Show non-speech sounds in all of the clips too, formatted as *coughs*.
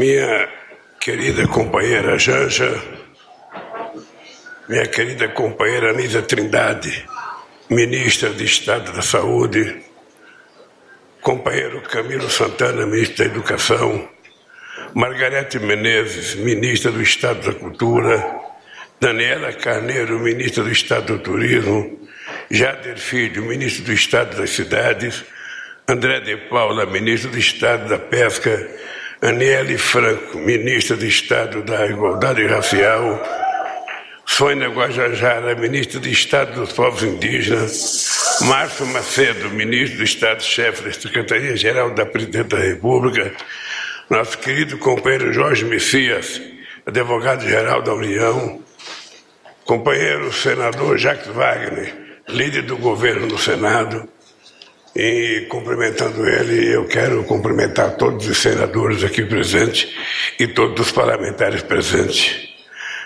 minha querida companheira Janja, minha querida companheira Anísia Trindade, ministra de Estado da Saúde, companheiro Camilo Santana, ministro da Educação, Margarete Menezes, ministra do Estado da Cultura, Daniela Carneiro, ministra do Estado do Turismo, Jader Filho, ministro do Estado das Cidades, André de Paula, ministro do Estado da Pesca, Aniele Franco, ministra do Estado da Igualdade Racial, Sônia Guajajara, ministra do Estado dos Povos Indígenas, Márcio Macedo, ministro do Estado-chefe da Secretaria-Geral da Presidência da República, nosso querido companheiro Jorge Messias, advogado-geral da União, companheiro senador Jacques Wagner, líder do governo no Senado, e cumprimentando ele, eu quero cumprimentar todos os senadores aqui presentes e todos os parlamentares presentes.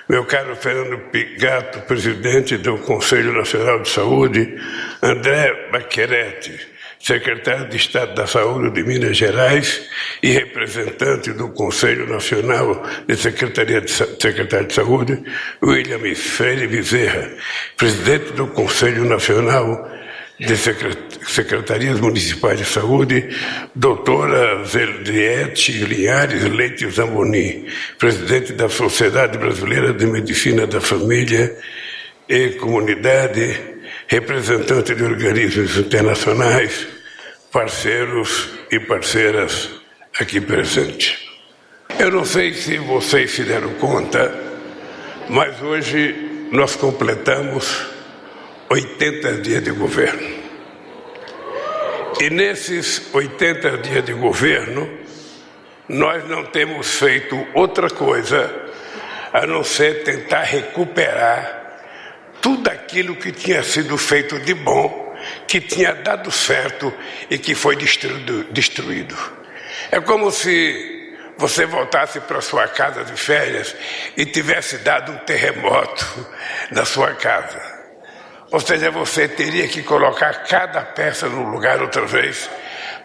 Meu caro Fernando Pigato, presidente do Conselho Nacional de Saúde, André Baquerete, secretário de Estado da Saúde de Minas Gerais e representante do Conselho Nacional de Secretaria de, Secretário de Saúde, William Freire Bezerra, presidente do Conselho Nacional de Secretarias Municipais de Saúde, doutora Zeldiete Linhares Leite Zamboni, presidente da Sociedade Brasileira de Medicina da Família e Comunidade, representante de organismos internacionais, parceiros e parceiras aqui presentes. Eu não sei se vocês se deram conta, mas hoje nós completamos 80 dias de governo. E nesses 80 dias de governo, nós não temos feito outra coisa a não ser tentar recuperar tudo aquilo que tinha sido feito de bom, que tinha dado certo e que foi destruído. destruído. É como se você voltasse para sua casa de férias e tivesse dado um terremoto na sua casa. Ou seja, você teria que colocar cada peça no lugar outra vez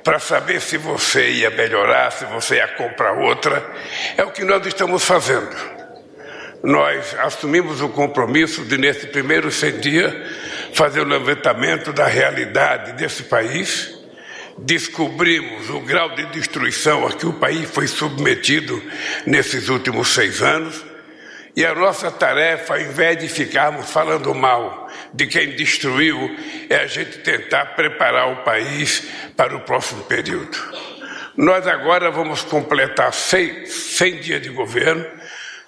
para saber se você ia melhorar, se você ia comprar outra. É o que nós estamos fazendo. Nós assumimos o compromisso de, nesse primeiro 100 dias, fazer o levantamento da realidade desse país. Descobrimos o grau de destruição a que o país foi submetido nesses últimos seis anos e a nossa tarefa, ao invés de ficarmos falando mal de quem destruiu, é a gente tentar preparar o país para o próximo período. Nós agora vamos completar 100, 100 dias de governo,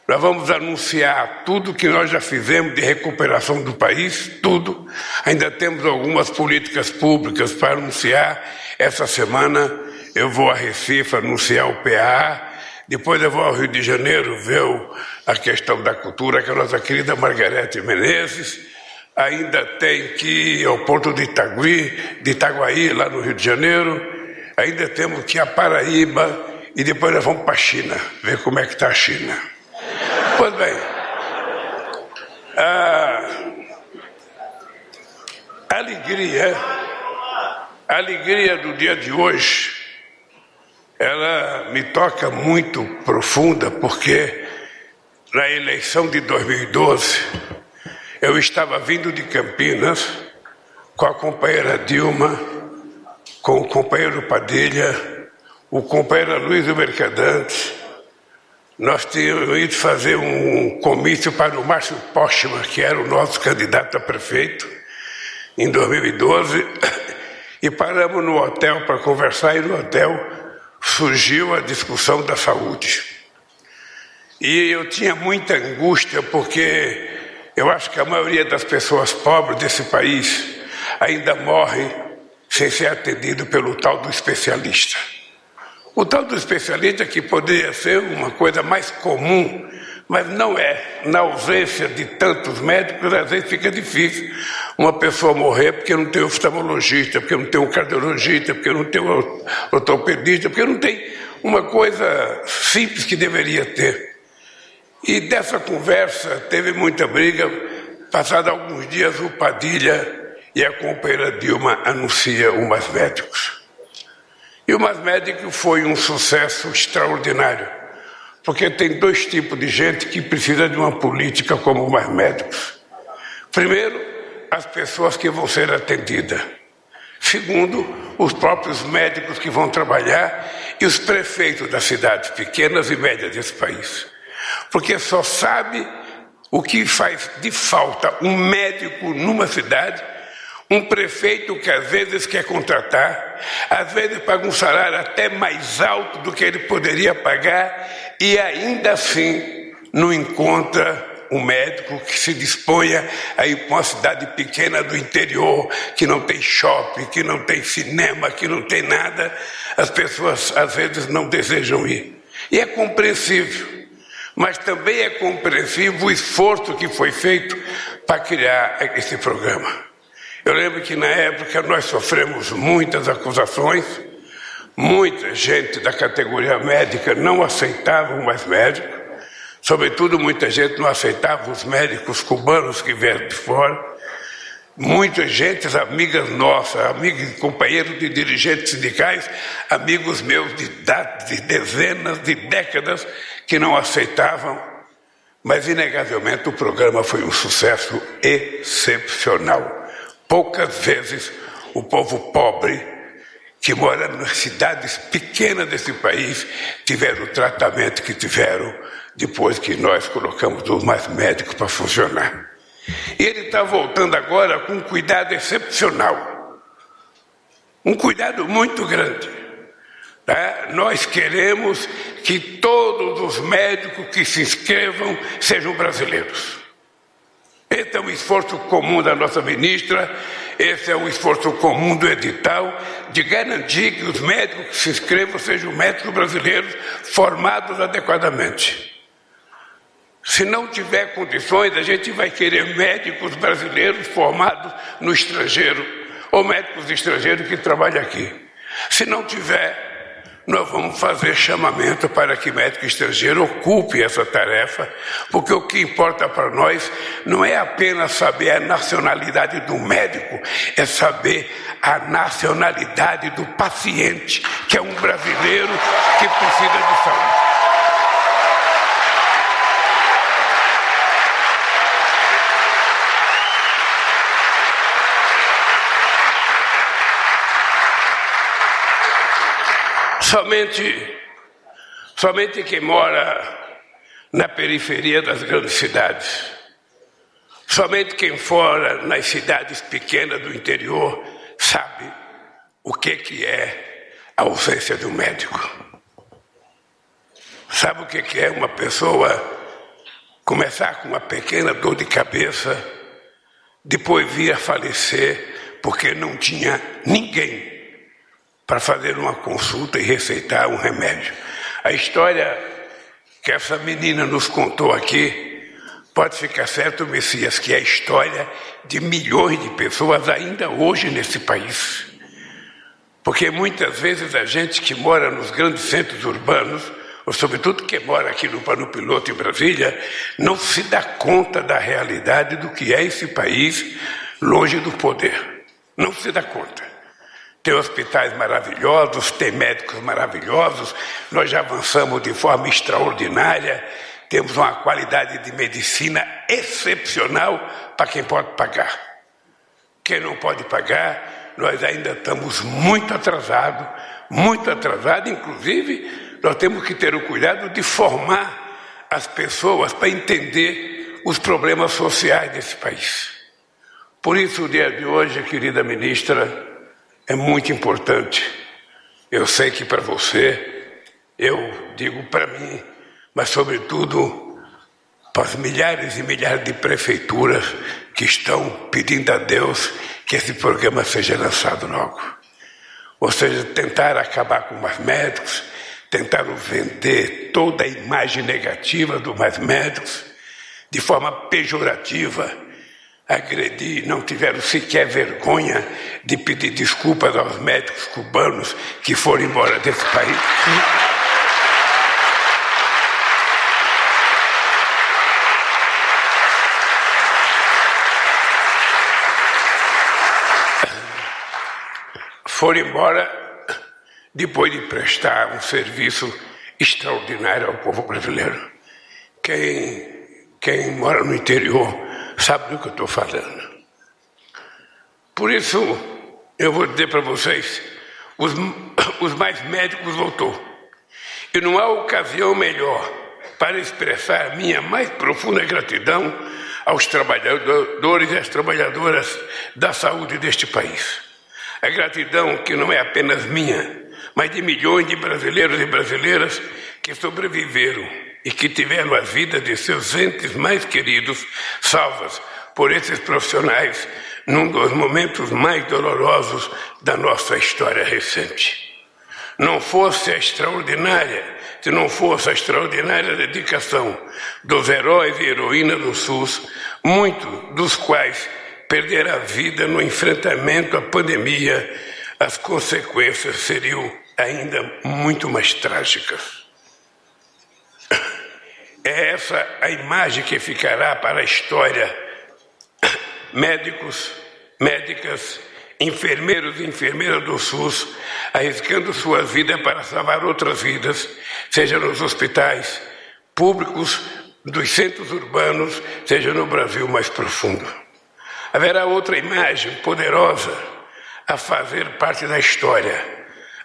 nós vamos anunciar tudo que nós já fizemos de recuperação do país, tudo. Ainda temos algumas políticas públicas para anunciar. Essa semana eu vou a Recife anunciar o PA, depois eu vou ao Rio de Janeiro ver a questão da cultura, que a nossa querida Margarete Menezes ainda tem que ir ao porto de Itagui, de Itaguaí, lá no Rio de Janeiro. Ainda temos que ir a Paraíba e depois nós vamos para a China, ver como é que está a China. Pois bem, a alegria, a alegria do dia de hoje ela me toca muito profunda, porque na eleição de 2012 eu estava vindo de Campinas com a companheira Dilma, com o companheiro Padilha, o companheiro Luiz Mercadante. Nós tínhamos ido fazer um comício para o Márcio Postman, que era o nosso candidato a prefeito, em 2012, e paramos no hotel para conversar, e no hotel surgiu a discussão da saúde. E eu tinha muita angústia porque eu acho que a maioria das pessoas pobres desse país ainda morre sem ser atendido pelo tal do especialista. O tal do especialista que poderia ser uma coisa mais comum mas não é. Na ausência de tantos médicos, às vezes fica difícil uma pessoa morrer porque não tem oftalmologista, porque não tem um cardiologista, porque não tem um ortopedista, porque não tem uma coisa simples que deveria ter. E dessa conversa teve muita briga. Passado alguns dias, o Padilha e a companheira Dilma anuncia o Mais Médicos. E o Mais Médicos foi um sucesso extraordinário Porque tem dois tipos de gente que precisa de uma política como mais médicos. Primeiro, as pessoas que vão ser atendidas. Segundo, os próprios médicos que vão trabalhar e os prefeitos das cidades pequenas e médias desse país. Porque só sabe o que faz de falta um médico numa cidade um prefeito que às vezes quer contratar, às vezes paga um salário até mais alto do que ele poderia pagar e ainda assim não encontra um médico que se disponha a ir para uma cidade pequena do interior, que não tem shopping, que não tem cinema, que não tem nada. As pessoas às vezes não desejam ir. E é compreensível. Mas também é compreensível o esforço que foi feito para criar esse programa. Eu lembro que na época nós sofremos muitas acusações, muita gente da categoria médica não aceitava mais médico, sobretudo muita gente não aceitava os médicos cubanos que vieram de fora. Muita gente, amigas nossas, amigos e companheiros de dirigentes sindicais, amigos meus de, de dezenas de décadas que não aceitavam, mas inegavelmente o programa foi um sucesso excepcional. Poucas vezes o povo pobre que mora nas cidades pequenas desse país tiveram o tratamento que tiveram depois que nós colocamos os mais médicos para funcionar. E ele está voltando agora com um cuidado excepcional, um cuidado muito grande. Tá? Nós queremos que todos os médicos que se inscrevam sejam brasileiros. Esse é um esforço comum da nossa ministra, esse é um esforço comum do edital, de garantir que os médicos que se inscrevam sejam médicos brasileiros formados adequadamente. Se não tiver condições, a gente vai querer médicos brasileiros formados no estrangeiro, ou médicos estrangeiros que trabalham aqui. Se não tiver, nós vamos fazer chamamento para que médico estrangeiro ocupe essa tarefa, porque o que importa para nós não é apenas saber a nacionalidade do médico, é saber a nacionalidade do paciente, que é um brasileiro que precisa de saúde. Somente, somente quem mora na periferia das grandes cidades, somente quem fora nas cidades pequenas do interior sabe o que, que é a ausência de um médico. Sabe o que, é uma pessoa começar com uma pequena dor de cabeça, depois vir a falecer porque não tinha ninguém para fazer uma consulta e receitar um remédio. A história que essa menina nos contou aqui, pode ficar certo, Messias, que é a história de milhões de pessoas ainda hoje nesse país. Porque muitas vezes a gente que mora nos grandes centros urbanos, ou sobretudo que mora aqui no Pano Piloto em Brasília, não se dá conta da realidade do que é esse país longe do poder. Não se dá conta. Tem hospitais maravilhosos, tem médicos maravilhosos, nós já avançamos de forma extraordinária, temos uma qualidade de medicina excepcional para quem pode pagar. Quem não pode pagar, nós ainda estamos muito atrasados, muito atrasados, inclusive nós temos que ter o cuidado de formar as pessoas para entender os problemas sociais desse país. Por isso, o dia de hoje, querida ministra, é muito importante. Eu sei que para você, eu digo para mim, mas sobretudo para as milhares e milhares de prefeituras que estão pedindo a Deus que esse programa seja lançado logo. Ou seja, tentar acabar com mais médicos, tentaram vender toda a imagem negativa dos mais médicos de forma pejorativa agredir, não tiveram sequer vergonha de pedir desculpas aos médicos cubanos que foram embora desse país. Foram embora depois de prestar um serviço extraordinária ao povo brasileiro. Quem, quem mora no interior sabe do que eu estou falando. Por isso, eu vou dizer para vocês: os, *coughs* os mais médicos voltou. E não há ocasião melhor para expressar minha mais profunda gratidão aos trabalhadores e às trabalhadoras da saúde deste país. A gratidão que não é apenas minha, mas de milhões de brasileiros e brasileiras que sobreviveram e que tiveram as vidas de seus entes mais queridos salvas por esses profissionais num dos momentos mais dolorosos da nossa história recente. Não fosse a extraordinária se não fosse a extraordinária dedicação dos heróis e heroínas do SUS, muitos dos quais perderam a vida no enfrentamento à pandemia, as consequências seriam ainda muito mais trágicas. É essa a imagem que ficará para a história. Médicos, médicas, enfermeiros e enfermeiras do SUS arriscando suas vidas para salvar outras vidas, seja nos hospitais públicos, dos centros urbanos, seja no Brasil mais profundo. Haverá outra imagem poderosa a fazer parte da história,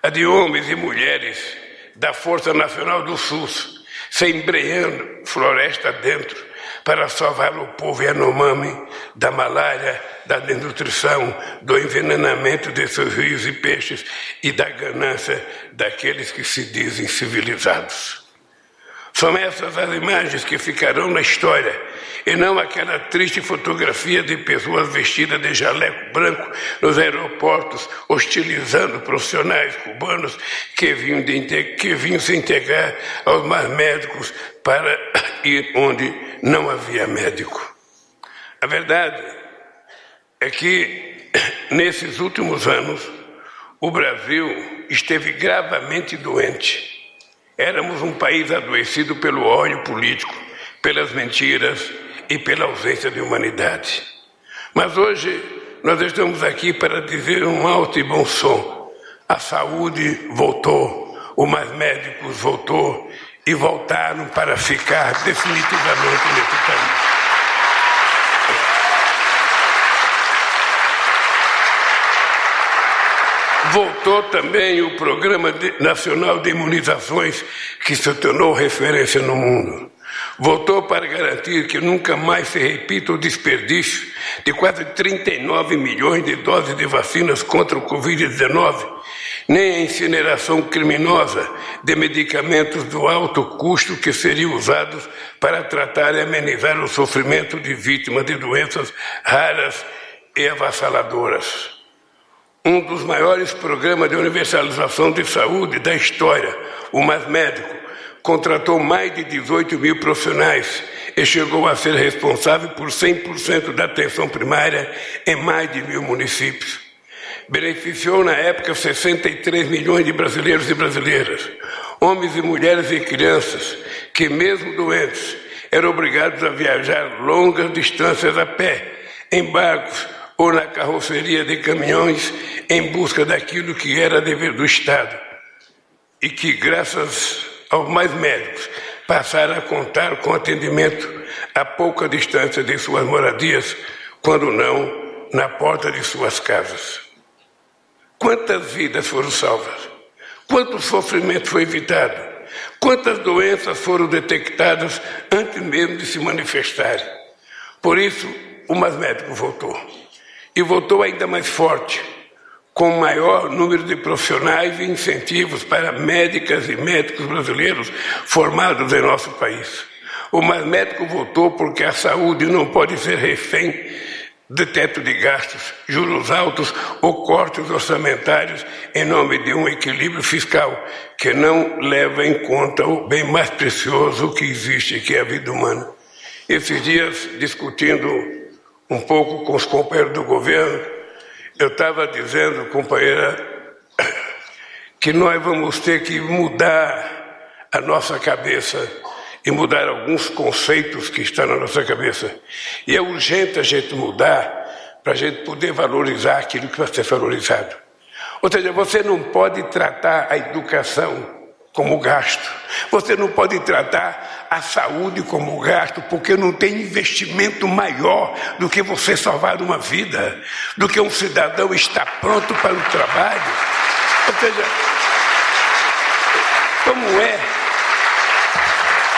a de homens e mulheres da Força Nacional do SUS, se embreando floresta dentro, para salvar o povo Yanomami da malária, da desnutrição, do envenenamento de seus rios e peixes e da ganância daqueles que se dizem civilizados. São essas as imagens que ficarão na história e não aquela triste fotografia de pessoas vestidas de jaleco branco nos aeroportos, hostilizando profissionais cubanos que vinham, que vinham se integrar aos mais médicos para *coughs* ir onde não havia médico. A verdade é que, *coughs* nesses últimos anos, o Brasil esteve gravemente doente. Éramos um país adoecido pelo ódio político, pelas mentiras e pela ausência de humanidade. Mas hoje nós estamos aqui para dizer um alto e bom som. A saúde voltou, o mais médicos voltou e voltaram para ficar definitivamente nesse país. Voltou também o Programa Nacional de Imunizações, que se tornou referência no mundo. Voltou para garantir que nunca mais se repita o desperdício de quase 39 milhões de doses de vacinas contra o Covid-19 nem a incineração criminosa de medicamentos do alto custo que seriam usados para tratar e amenizar o sofrimento de vítimas de doenças raras e avassaladoras. Um dos maiores programas de universalização de saúde da história, o Mais Médico, contratou mais de 18 mil profissionais e chegou a ser responsável por 100% da atenção primária em mais de mil municípios. Beneficiou na época 63 milhões de brasileiros e brasileiras, homens e mulheres e crianças que, mesmo doentes, eram obrigados a viajar longas distâncias a pé, em barcos ou na carroceria de caminhões em busca daquilo que era dever do Estado e que, graças aos mais médicos, passaram a contar com atendimento a pouca distância de suas moradias, quando não na porta de suas casas. Quantas vidas foram salvas? Quanto sofrimento foi evitado? Quantas doenças foram detectadas antes mesmo de se manifestarem? Por isso, o Mais Médico voltou. E voltou ainda mais forte, com maior número de profissionais e incentivos para médicas e médicos brasileiros formados em nosso país. O Mais Médico voltou porque a saúde não pode ser refém de teto de gastos, juros altos ou cortes orçamentários em nome de um equilíbrio fiscal que não leva em conta o bem mais precioso que existe, que é a vida humana. Esses dias, discutindo um pouco com os companheiros do governo, eu estava dizendo, companheira, *coughs* que nós vamos ter que mudar a nossa cabeça e mudar alguns conceitos que estão na nossa cabeça. E é urgente a gente mudar para a gente poder valorizar aquilo que vai ser valorizado. Ou seja, você não pode tratar a educação como gasto. Você não pode tratar a saúde como gasto, porque não tem investimento maior do que você salvar uma vida, do que um cidadão estar pronto para o trabalho. Ou seja, como é?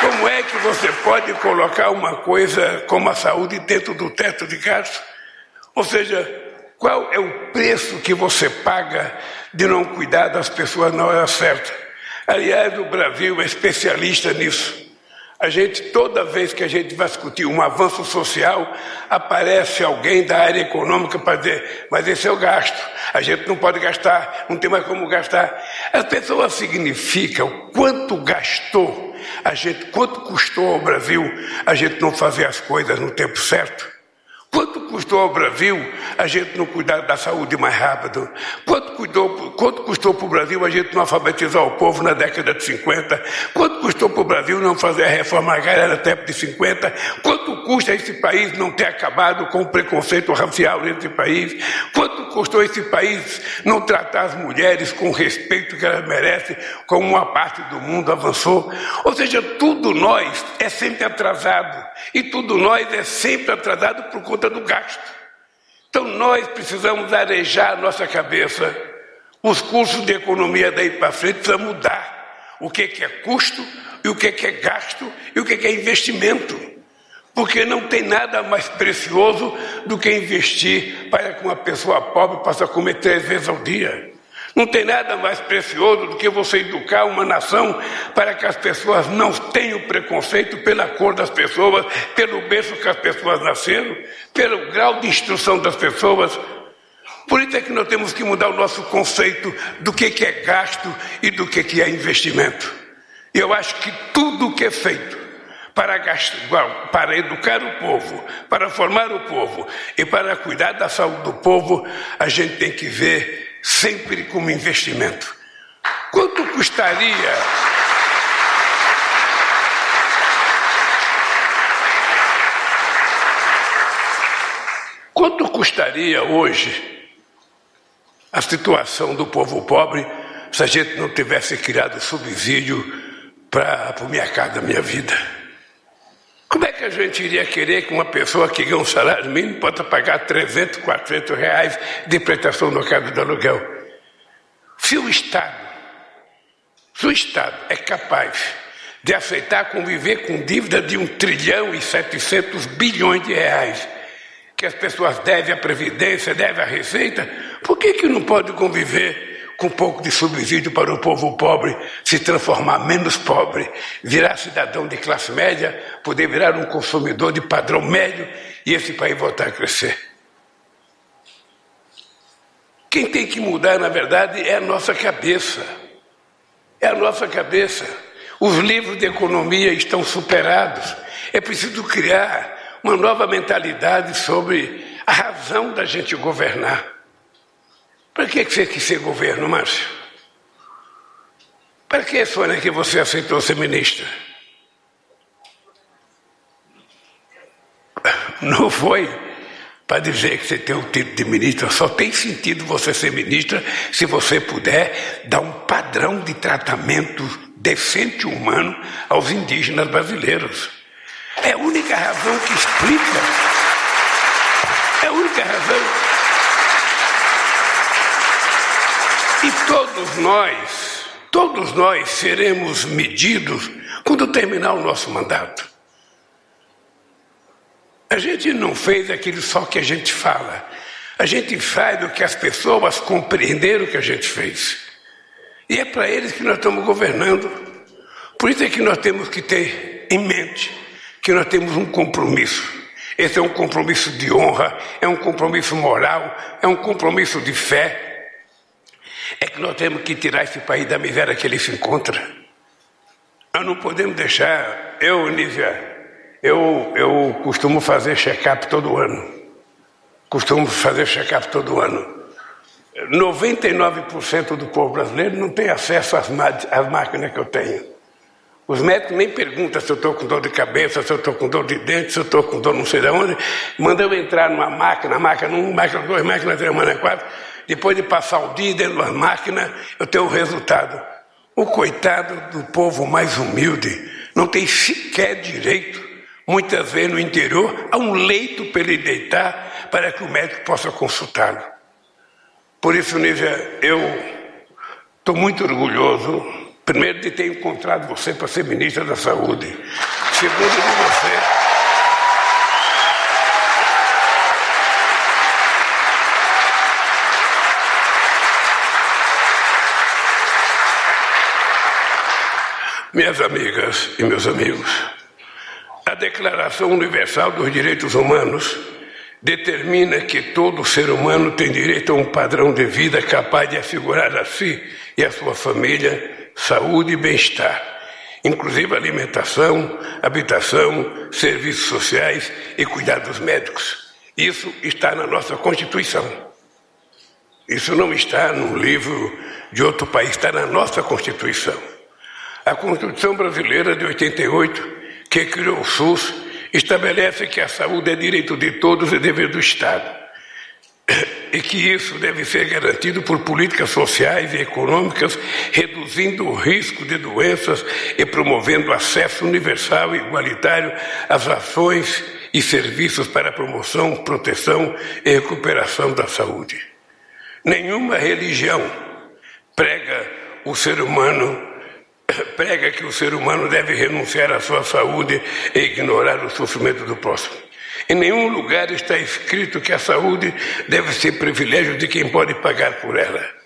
Como é que você pode colocar uma coisa como a saúde dentro do teto de gasto? Ou seja, qual é o preço que você paga de não cuidar das pessoas na hora certa? Aliás, o Brasil é especialista nisso. A gente, toda vez que a gente vai discutir um avanço social, aparece alguém da área econômica para dizer, mas esse é o gasto, a gente não pode gastar, não tem mais como gastar. As pessoas significa o quanto gastou, a gente, quanto custou ao Brasil a gente não fazer as coisas no tempo certo. Quanto custou ao Brasil a gente não cuidar da saúde mais rápido? Quanto, cuidou, quanto custou para o Brasil a gente não alfabetizar o povo na década de 50? Quanto custou para o Brasil não fazer a reforma agrária na década de 50? Quanto custa esse país não ter acabado com o preconceito racial nesse país? Quanto custou esse país não tratar as mulheres com o respeito que elas merecem, como uma parte do mundo avançou? Ou seja, tudo nós é sempre atrasado. E tudo nós é sempre atrasado por conta do gasto. Então nós precisamos arejar a nossa cabeça. Os cursos de economia daí para frente precisam mudar. O que é custo e o que é gasto e o que é investimento. Porque não tem nada mais precioso do que investir para que uma pessoa pobre possa comer três vezes ao dia. Não tem nada mais precioso do que você educar uma nação para que as pessoas não tenham preconceito pela cor das pessoas, pelo berço que as pessoas nasceram, pelo grau de instrução das pessoas. Por isso é que nós temos que mudar o nosso conceito do que é gasto e do que é investimento. Eu acho que tudo o que é feito para, gastar, para educar o povo, para formar o povo e para cuidar da saúde do povo, a gente tem que ver sempre como investimento. Quanto custaria? Quanto custaria hoje a situação do povo pobre se a gente não tivesse criado subsídio para a minha casa, minha vida? Como é que a gente iria querer que uma pessoa que ganha um salário mínimo possa pagar 300, 400 reais de prestação no casa do aluguel? Se o Estado, se o Estado é capaz de aceitar conviver com dívida de 1 trilhão e 700 bilhões de reais, que as pessoas devem à Previdência, devem à Receita, por que, que não pode conviver com um pouco de subsídio para o povo pobre se transformar menos pobre, virar cidadão de classe média, poder virar um consumidor de padrão médio e esse país voltar a crescer. Quem tem que mudar, na verdade, é a nossa cabeça. É a nossa cabeça. Os livros de economia estão superados. É preciso criar uma nova mentalidade sobre a razão da gente governar. Para que você quis ser governo, Márcio? Para que, Sônia, que você aceitou ser ministra? Não foi para dizer que você tem o título de ministra. Só tem sentido você ser ministra se você puder dar um padrão de tratamento decente e humano aos indígenas brasileiros. É a única razão que explica. É a única razão todos nós, todos nós seremos medidos quando terminar o nosso mandato. A gente não fez aquilo só que a gente fala. A gente faz o que as pessoas compreenderam que a gente fez. E é para eles que nós estamos governando. Por isso é que nós temos que ter em mente que nós temos um compromisso. Esse é um compromisso de honra, é um compromisso moral, é um compromisso de fé é que nós temos que tirar esse país da miséria que ele se encontra. Nós não podemos deixar. Eu, Nívia, eu, eu costumo fazer check-up todo ano. Costumo fazer check-up todo ano. 99% do povo brasileiro não tem acesso às, às máquinas que eu tenho. Os médicos nem perguntam se eu estou com dor de cabeça, se eu estou com dor de dente, se eu estou com dor não sei de onde. Mandam eu entrar numa máquina, máquina um, máquina dois, máquina três, máquina quatro. Depois de passar o dia dentro da máquina, eu tenho o resultado. O coitado do povo mais humilde não tem sequer direito, muitas vezes no interior, a um leito para ele deitar para que o médico possa consultá-lo. Por isso, Nízia, eu estou muito orgulhoso, primeiro, de ter encontrado você para ser ministra da Saúde, segundo, de você Minhas amigas e meus amigos, a Declaração Universal dos Direitos Humanos determina que todo ser humano tem direito a um padrão de vida capaz de assegurar a si e a sua família saúde e bem-estar, inclusive alimentação, habitação, serviços sociais e cuidados médicos. Isso está na nossa Constituição. Isso não está num livro de outro país, está na nossa Constituição. A Constituição Brasileira de 88, que criou o SUS, estabelece que a saúde é direito de todos e dever do Estado. *clears throat* E que isso deve ser garantido por políticas sociais e econômicas, reduzindo o risco de doenças e promovendo acesso universal e igualitário às ações e serviços para a promoção, proteção e recuperação da saúde. Nenhuma religião prega o ser humano prega que o ser humano deve renunciar à sua saúde e ignorar o sofrimento do próximo. Em nenhum lugar está escrito que a saúde deve ser privilégio de quem pode pagar por ela.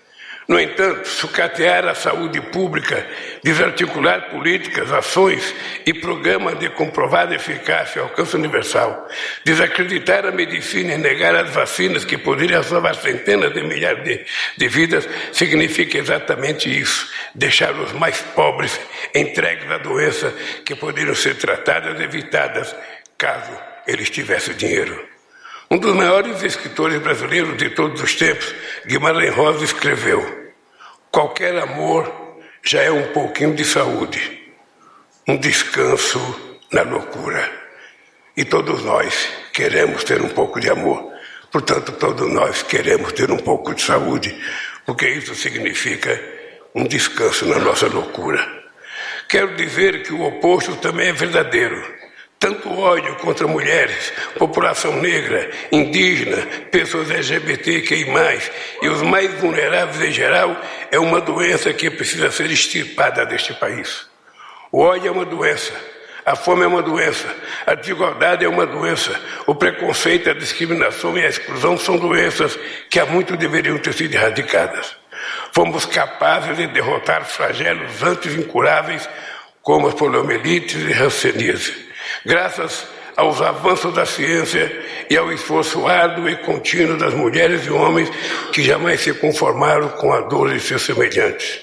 No entanto, sucatear a saúde pública, desarticular políticas, ações e programas de comprovada eficácia e alcance universal, desacreditar a medicina e negar as vacinas que poderiam salvar centenas de milhares de, de vidas, significa exatamente isso: deixar os mais pobres entregues à doença que poderiam ser tratadas e evitadas caso eles tivessem dinheiro. Um dos maiores escritores brasileiros de todos os tempos, Guimarães Rosa, escreveu: Qualquer amor já é um pouquinho de saúde, um descanso na loucura. E todos nós queremos ter um pouco de amor. Portanto, todos nós queremos ter um pouco de saúde, porque isso significa um descanso na nossa loucura. Quero dizer que o oposto também é verdadeiro tanto ódio contra mulheres, população negra, indígena, pessoas LGBTQI, e os mais vulneráveis em geral, é uma doença que precisa ser extirpada deste país. O ódio é uma doença. A fome é uma doença, a desigualdade é uma doença, o preconceito, a discriminação e a exclusão são doenças que há muito deveriam ter sido erradicadas. Fomos capazes de derrotar flagelos antes incuráveis como as poliomielites e hanseníase graças aos avanços da ciência e ao esforço árduo e contínuo das mulheres e homens que jamais se conformaram com a dor de seus semelhantes.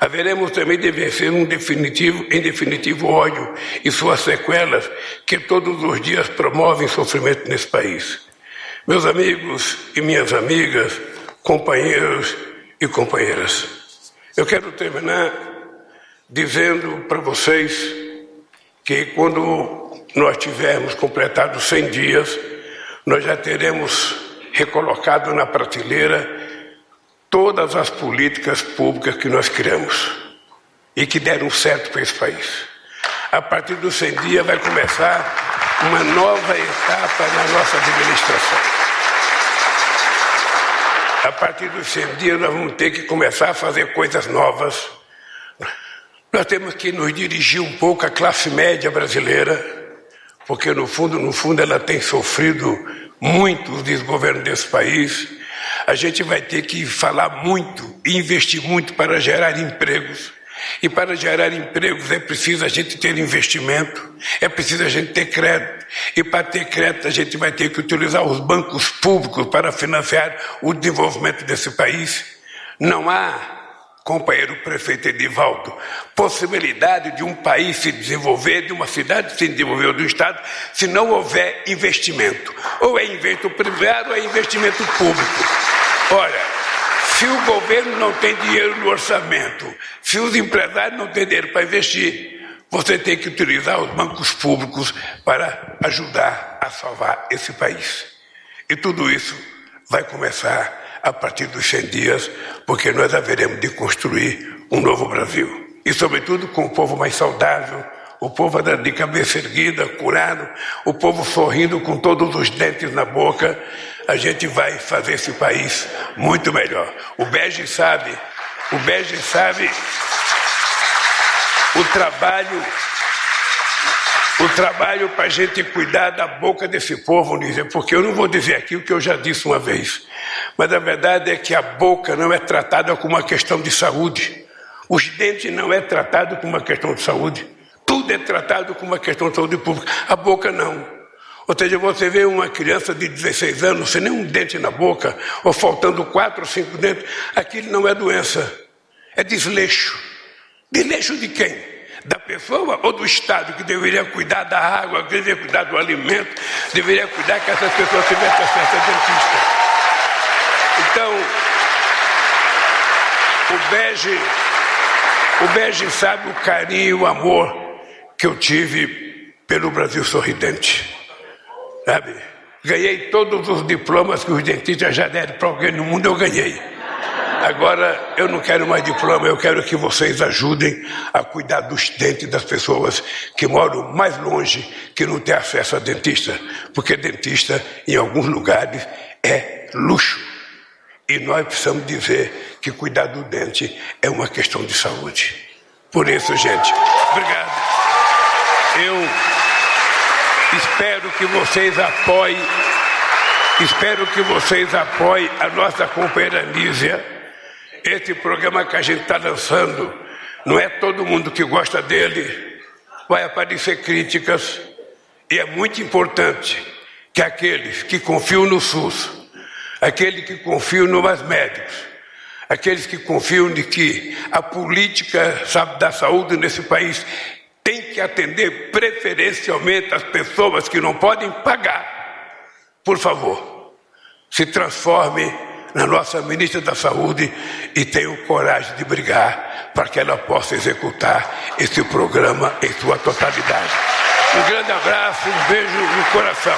Haveremos também de vencer um definitivo, em definitivo ódio e suas sequelas que todos os dias promovem sofrimento nesse país. Meus amigos e minhas amigas, companheiros e companheiras, eu quero terminar dizendo para vocês que quando nós tivermos completado 100 dias, nós já teremos recolocado na prateleira todas as políticas públicas que nós criamos e que deram certo para esse país. A partir dos 100 dias vai começar uma nova etapa na nossa administração. A partir dos 100 dias nós vamos ter que começar a fazer coisas novas. Nós temos que nos dirigir um pouco à classe média brasileira porque no fundo, no fundo ela tem sofrido muito o desgoverno desse país. A gente vai ter que falar muito investir muito para gerar empregos. E para gerar empregos é preciso a gente ter investimento, é preciso a gente ter crédito. E para ter crédito a gente vai ter que utilizar os bancos públicos para financiar o desenvolvimento desse país. Não há companheiro prefeito Edivaldo, possibilidade de um país se desenvolver, de uma cidade se desenvolver, do Estado, se não houver investimento. Ou é investimento privado ou é investimento público. Olha, se o governo não tem dinheiro no orçamento, se os empresários não têm dinheiro para investir, você tem que utilizar os bancos públicos para ajudar a salvar esse país. E tudo isso vai começar a partir dos 100 dias, porque nós haveremos de construir um novo Brasil. E, sobretudo, com o povo mais saudável, o povo de cabeça erguida, curado, o povo sorrindo com todos os dentes na boca, a gente vai fazer esse país muito melhor. O Bege sabe, o Bege sabe o trabalho, o trabalho para a gente cuidar da boca desse povo, Nízia, porque eu não vou dizer aqui o que eu já disse uma vez, mas a verdade é que a boca não é tratada como uma questão de saúde, os dentes não é tratado como uma questão de saúde, tudo é tratado como uma questão de saúde pública, a boca não. Ou seja, você vê uma criança de 16 anos sem nenhum dente na boca, ou faltando quatro ou cinco dentes, aquilo não é doença, é desleixo. Desleixo de quem? Da pessoa ou do Estado que deveria cuidar da água, que deveria cuidar do alimento, deveria cuidar que essas pessoas tivessem acesso a dentista. Então, o Bege, o Bege sabe o carinho e o amor que eu tive pelo Brasil sorridente. Sabe? Ganhei todos os diplomas que os dentistas já deram para alguém no mundo, eu ganhei. Agora eu não quero mais diploma, eu quero que vocês ajudem a cuidar dos dentes das pessoas que moram mais longe, que não têm acesso a dentista, porque dentista em alguns lugares é luxo. E nós precisamos dizer que cuidar do dente é uma questão de saúde. Por isso, gente, obrigado. Eu Espero que vocês apoiem, espero que vocês apoiem a nossa companheira Nízia. Esse programa que a gente está lançando, não é todo mundo que gosta dele, vai aparecer críticas, e é muito importante que aqueles que confiam no SUS, aqueles que confiam no mais médicos, aqueles que confiam de que a política sabe, da saúde nesse país tem que atender preferencialmente as pessoas que não podem pagar. Por favor, se transforme na nossa ministra da Saúde e tenha coragem de brigar para que ela possa executar esse programa em sua totalidade. Um grande abraço, um beijo no coração.